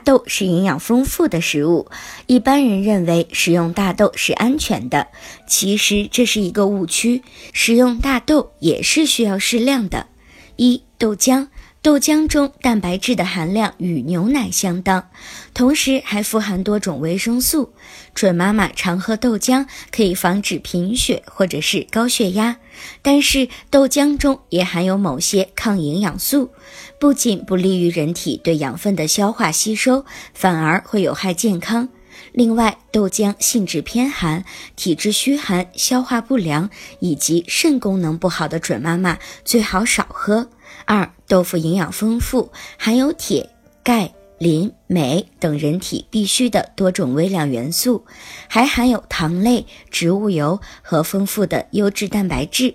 豆是营养丰富的食物，一般人认为食用大豆是安全的，其实这是一个误区。食用大豆也是需要适量的。一、豆浆。豆浆中蛋白质的含量与牛奶相当，同时还富含多种维生素。准妈妈常喝豆浆可以防止贫血或者是高血压。但是豆浆中也含有某些抗营养素，不仅不利于人体对养分的消化吸收，反而会有害健康。另外，豆浆性质偏寒，体质虚寒、消化不良以及肾功能不好的准妈妈最好少喝。二、豆腐营养丰富，含有铁、钙、磷、镁等人体必需的多种微量元素，还含有糖类、植物油和丰富的优质蛋白质。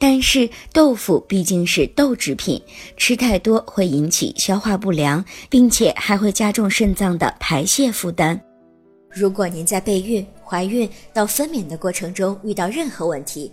但是，豆腐毕竟是豆制品，吃太多会引起消化不良，并且还会加重肾脏的排泄负担。如果您在备孕、怀孕到分娩的过程中遇到任何问题，